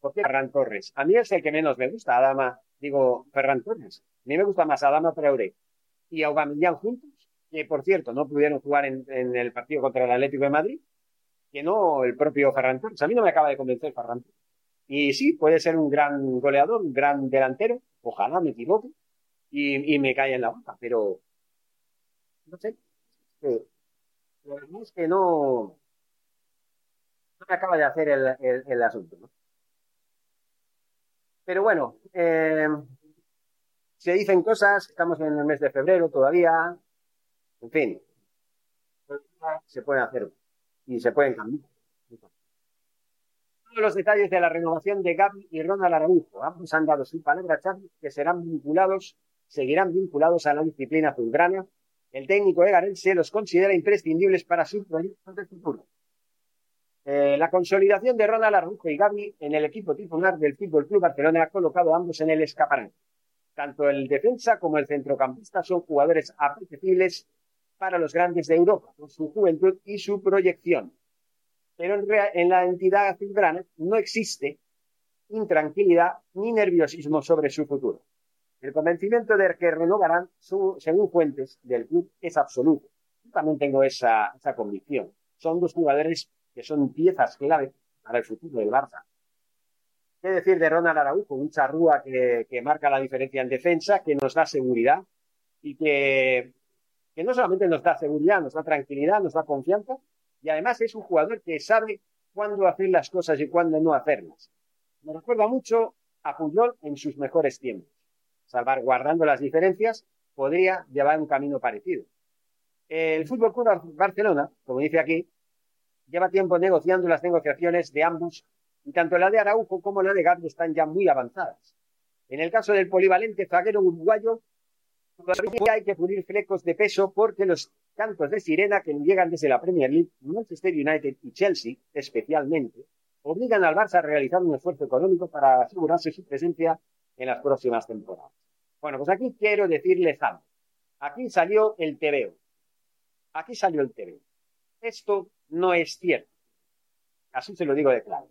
¿Por qué Ferran Torres? A mí es el que menos me gusta, Adama. Digo, Ferran Torres. A mí me gusta más Adama Traoré y Aubameyang juntos, que por cierto no pudieron jugar en, el partido contra el Atlético de Madrid, que no el propio Ferran Torres. A mí no me acaba de convencer Ferran Torres. Y sí, puede ser un gran goleador, un gran delantero, ojalá me equivoque y, me caiga en la boca, pero no sé. Eh, es que no, acaba de hacer el, asunto. ¿no? Pero bueno, eh, se dicen cosas, estamos en el mes de febrero todavía, en fin, se pueden hacer y se pueden cambiar. Todos los detalles de la renovación de Gaby y Ronald Araujo. Ambos han dado su palabra Xavi que serán vinculados, seguirán vinculados a la disciplina azulgrana. El técnico egarense los considera imprescindibles para su proyecto de futuro. La consolidación de Ronald Araujo y Gaby en el equipo titular del Fútbol Club Barcelona ha colocado a ambos en el escaparate. Tanto el defensa como el centrocampista son jugadores apetecibles para los grandes de Europa, por su juventud y su proyección. Pero en, la entidad azulgrana no existe intranquilidad ni nerviosismo sobre su futuro. El convencimiento de que renovarán, su, según fuentes del club, es absoluto. Yo también tengo esa convicción. Son dos jugadores que son piezas clave para el futuro del Barça. ¿Qué decir de Ronald Araujo? Un charrúa que, marca la diferencia en defensa, que nos da seguridad y que, que no solamente nos da seguridad, nos da tranquilidad, nos da confianza y además es un jugador que sabe cuándo hacer las cosas y cuándo no hacerlas. Me recuerda mucho a Puyol en sus mejores tiempos. Salvaguardando las diferencias, podría llevar un camino parecido. El Fútbol Club Barcelona, como dice aquí, lleva tiempo negociando las negociaciones de ambos y tanto la de Araujo como la de Gaby están ya muy avanzadas. En el caso del polivalente zaguero uruguayo, todavía hay que pulir flecos de peso porque los cantos de sirena que llegan desde la Premier League, Manchester United y Chelsea especialmente, obligan al Barça a realizar un esfuerzo económico para asegurarse su presencia en las próximas temporadas. Bueno, pues aquí quiero decirles algo. Aquí salió el TVO. Aquí salió el TVO. Esto no es cierto. Así se lo digo de claro.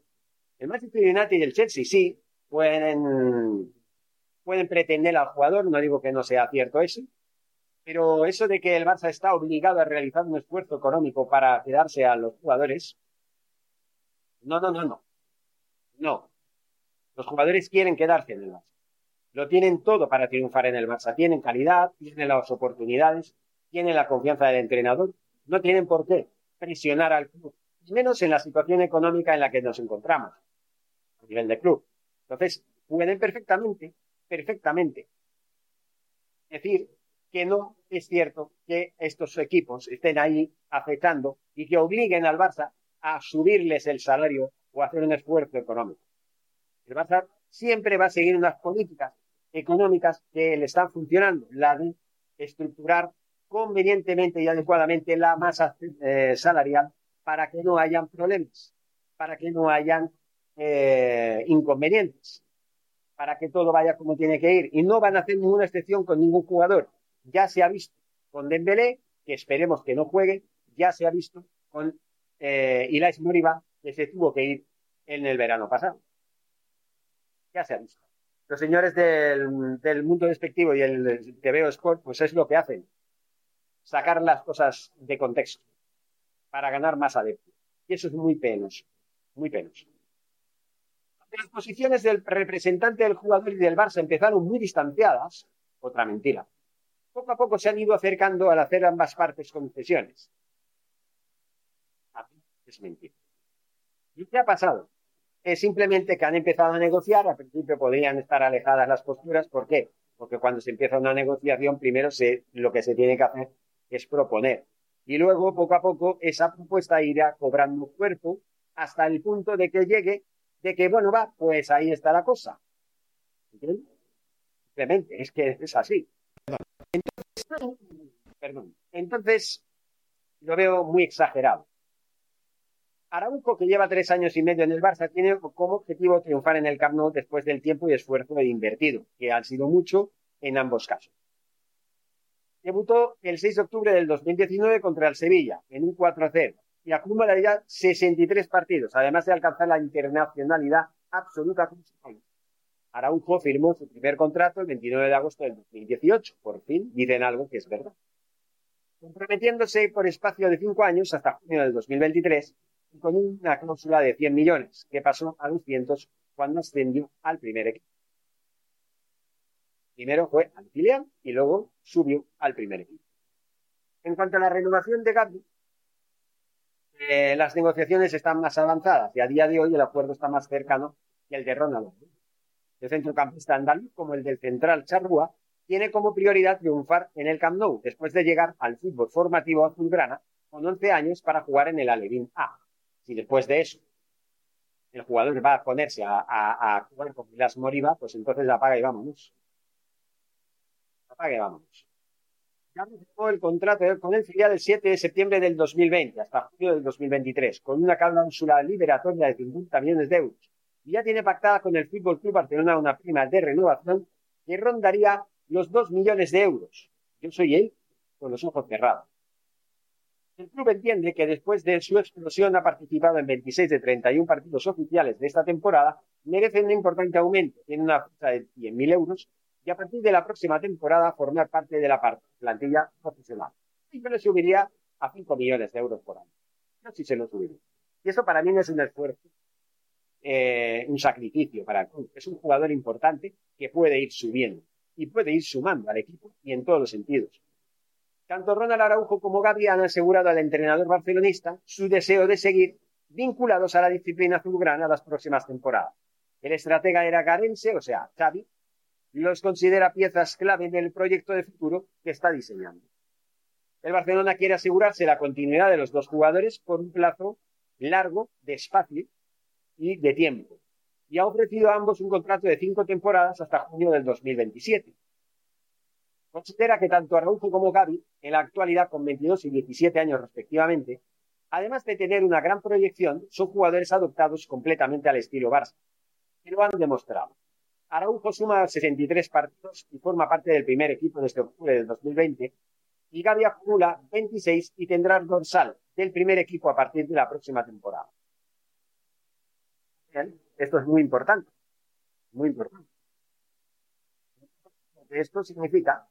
El Manchester United y el Chelsea sí pueden, pueden pretender al jugador, no digo que no sea cierto eso, pero eso de que el Barça está obligado a realizar un esfuerzo económico para quedarse a los jugadores, no, no, no, no. No. Los jugadores quieren quedarse en el Barça. Lo tienen todo para triunfar en el Barça. Tienen calidad, tienen las oportunidades, tienen la confianza del entrenador. No tienen por qué presionar al club, menos en la situación económica en la que nos encontramos, a nivel de club. Entonces, pueden perfectamente, perfectamente decir que no es cierto que estos equipos estén ahí aceptando y que obliguen al Barça a subirles el salario o a hacer un esfuerzo económico. El Barça siempre va a seguir unas políticas económicas que le están funcionando, la de estructurar convenientemente y adecuadamente la masa eh, salarial para que no hayan problemas, para que no hayan eh, inconvenientes, para que todo vaya como tiene que ir. Y no van a hacer ninguna excepción con ningún jugador. Ya se ha visto con Dembélé, que esperemos que no juegue, ya se ha visto con eh, Moriba, que se tuvo que ir en el verano pasado. Ya se ha visto. Los señores del, del mundo despectivo y el TVO Sport, pues es lo que hacen sacar las cosas de contexto para ganar más adeptos. Y eso es muy penoso, muy penoso. Las posiciones del representante del jugador y del Barça empezaron muy distanciadas, otra mentira. Poco a poco se han ido acercando al hacer ambas partes concesiones. Es mentira. ¿Y qué ha pasado? es simplemente que han empezado a negociar, al principio podrían estar alejadas las posturas, ¿por qué? Porque cuando se empieza una negociación, primero se, lo que se tiene que hacer es proponer. Y luego, poco a poco, esa propuesta irá cobrando cuerpo hasta el punto de que llegue, de que, bueno, va, pues ahí está la cosa. Simplemente, es que es así. Entonces, perdón, entonces lo veo muy exagerado. Araujo, que lleva tres años y medio en el Barça, tiene como objetivo triunfar en el Camp Nou después del tiempo y esfuerzo invertido, que han sido mucho en ambos casos. Debutó el 6 de octubre del 2019 contra el Sevilla, en un 4-0, y acumula ya 63 partidos, además de alcanzar la internacionalidad absoluta con. Araujo firmó su primer contrato el 29 de agosto del 2018. Por fin dicen algo que es verdad. Comprometiéndose por espacio de cinco años hasta junio del 2023 con una cláusula de 100 millones, que pasó a 200 cuando ascendió al primer equipo. Primero fue al filial y luego subió al primer equipo. En cuanto a la renovación de Gabi, eh, las negociaciones están más avanzadas y a día de hoy el acuerdo está más cercano que el de Ronald. El centrocampista andaluz, como el del central Charrúa, tiene como prioridad triunfar en el Camp Nou después de llegar al fútbol formativo azulgrana con 11 años para jugar en el Alevín A. Si después de eso el jugador va a ponerse a, jugar con Milas Moriba, pues entonces apaga y vámonos. Apaga y vámonos. Ya recibió el contrato con el filial el 7 de septiembre del 2020 hasta julio del 2023, con una cláusula liberatoria de 50 millones de euros. Y ya tiene pactada con el Fútbol Club Barcelona una prima de renovación que rondaría los 2 millones de euros. Yo soy él con los ojos cerrados. El club entiende que después de su explosión ha participado en 26 de 31 partidos oficiales de esta temporada, merece un importante aumento, tiene una fuerza de 100.000 euros, y a partir de la próxima temporada formar parte de la plantilla profesional. Y se lo subiría a 5 millones de euros por año. No si se lo subiría. Y eso para mí no es un esfuerzo, eh, un sacrificio para el club. Es un jugador importante que puede ir subiendo y puede ir sumando al equipo y en todos los sentidos. Tanto Ronald Araujo como Gabi han asegurado al entrenador barcelonista su deseo de seguir vinculados a la disciplina azulgrana las próximas temporadas. El estratega era garense, o sea, Xavi, los considera piezas clave en el proyecto de futuro que está diseñando. El Barcelona quiere asegurarse la continuidad de los dos jugadores por un plazo largo de espacio y de tiempo, y ha ofrecido a ambos un contrato de cinco temporadas hasta junio del 2027. Considera que tanto Araujo como Gaby, en la actualidad con 22 y 17 años respectivamente, además de tener una gran proyección, son jugadores adoptados completamente al estilo Barça, y lo han demostrado. Araujo suma 63 partidos y forma parte del primer equipo desde octubre del 2020, y Gaby acumula 26 y tendrá el dorsal del primer equipo a partir de la próxima temporada. Esto es muy importante, muy importante. Esto significa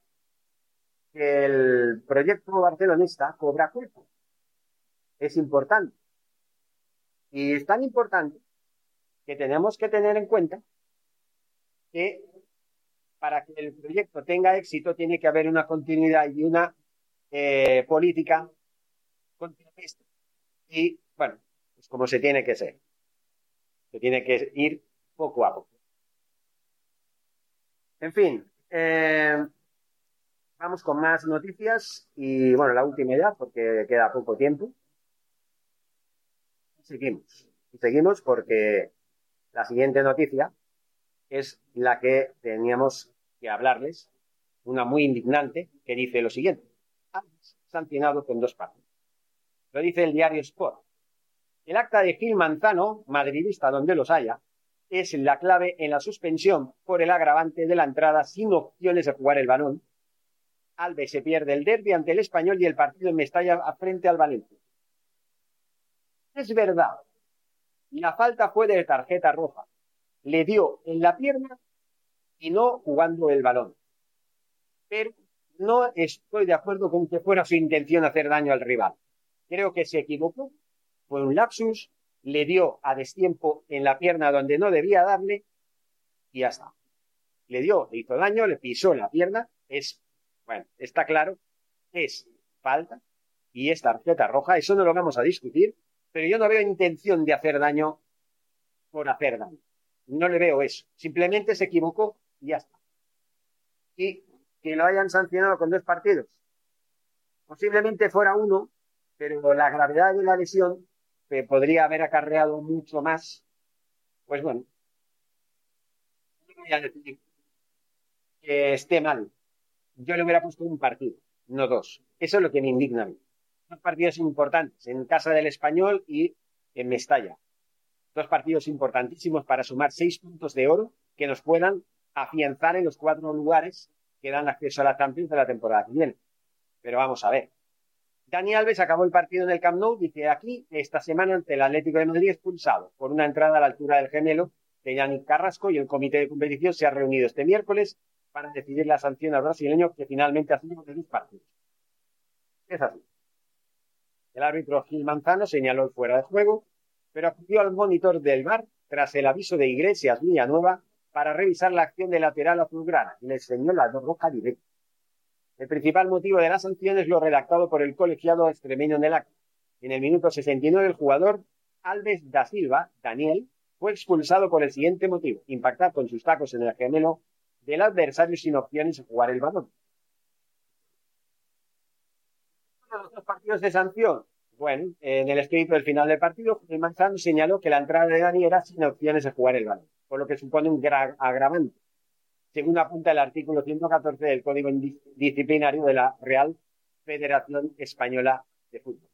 el proyecto barcelonista cobra cuerpo. Es importante. Y es tan importante que tenemos que tener en cuenta que para que el proyecto tenga éxito tiene que haber una continuidad y una eh, política continuista. Y bueno, es como se tiene que ser. Se tiene que ir poco a poco. En fin, eh, Vamos con más noticias y bueno, la última ya, porque queda poco tiempo. Seguimos. Seguimos porque la siguiente noticia es la que teníamos que hablarles, una muy indignante, que dice lo siguiente. Sancionado con dos partes. Lo dice el diario Sport. El acta de Gil Manzano, madridista donde los haya, es la clave en la suspensión por el agravante de la entrada sin opciones de jugar el balón Alves se pierde el derby ante el Español y el partido en Mestalla frente al Valencia. Es verdad, la falta fue de tarjeta roja. Le dio en la pierna y no jugando el balón. Pero no estoy de acuerdo con que fuera su intención hacer daño al rival. Creo que se equivocó, fue un lapsus, le dio a destiempo en la pierna donde no debía darle y ya está. Le dio, le hizo daño, le pisó la pierna, es bueno, está claro, es falta y es tarjeta roja, eso no lo vamos a discutir, pero yo no veo intención de hacer daño por hacer daño. No le veo eso. Simplemente se equivocó y ya está. Y que lo hayan sancionado con dos partidos. Posiblemente fuera uno, pero la gravedad de la lesión, que podría haber acarreado mucho más, pues bueno, no voy a decir que esté mal. Yo le hubiera puesto un partido, no dos. Eso es lo que me indigna a mí. Dos partidos importantes, en casa del español y en Mestalla. Dos partidos importantísimos para sumar seis puntos de oro que nos puedan afianzar en los cuatro lugares que dan acceso a la Champions de la temporada que viene. Pero vamos a ver. Dani Alves acabó el partido en el Camp Nou, dice aquí, esta semana ante el Atlético de Madrid expulsado por una entrada a la altura del gemelo de Yannick Carrasco y el comité de competición se ha reunido este miércoles para decidir la sanción al brasileño que finalmente ha sido de dos partidos. Es así. El árbitro Gil Manzano señaló el fuera de juego, pero acudió al monitor del bar tras el aviso de Iglesias Villanueva para revisar la acción de lateral azulgrana y le enseñó la roja directa. El principal motivo de la sanción es lo redactado por el colegiado extremeño en el acto. En el minuto 69 el jugador Alves da Silva, Daniel, fue expulsado por el siguiente motivo, impactar con sus tacos en el gemelo del adversario sin opciones a jugar el balón. Los dos partidos de sanción. Bueno, en el escrito del final del partido, el Manzano señaló que la entrada de Dani era sin opciones a jugar el balón, por lo que supone un agravante, según apunta el artículo 114 del Código Disciplinario de la Real Federación Española de Fútbol.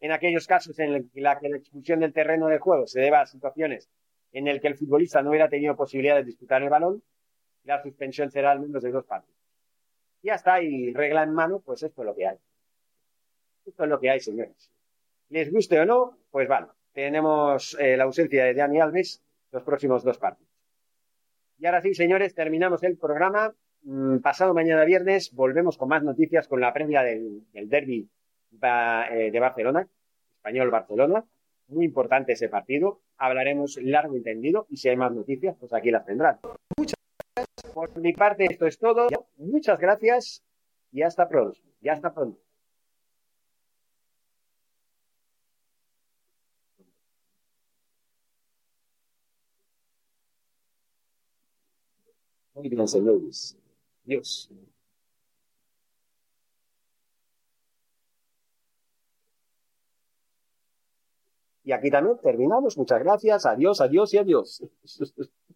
En aquellos casos en los que la expulsión del terreno de juego se deba a situaciones en el que el futbolista no hubiera tenido posibilidad de disputar el balón, la suspensión será al menos de dos partidos. Ya está, y regla en mano, pues esto es lo que hay. Esto es lo que hay, señores. Les guste o no, pues vale. Tenemos eh, la ausencia de Dani Alves los próximos dos partidos. Y ahora sí, señores, terminamos el programa. Mm, pasado mañana viernes volvemos con más noticias con la previa del, derby eh, de Barcelona, español Barcelona. Muy importante ese partido. Hablaremos largo y entendido y si hay más noticias, pues aquí las tendrán. Muchas gracias. Por mi parte, esto es todo. Muchas gracias y hasta pronto. Y hasta pronto. Muy bien, señores. Dios. Y aquí también terminamos. Muchas gracias. Adiós, adiós y adiós.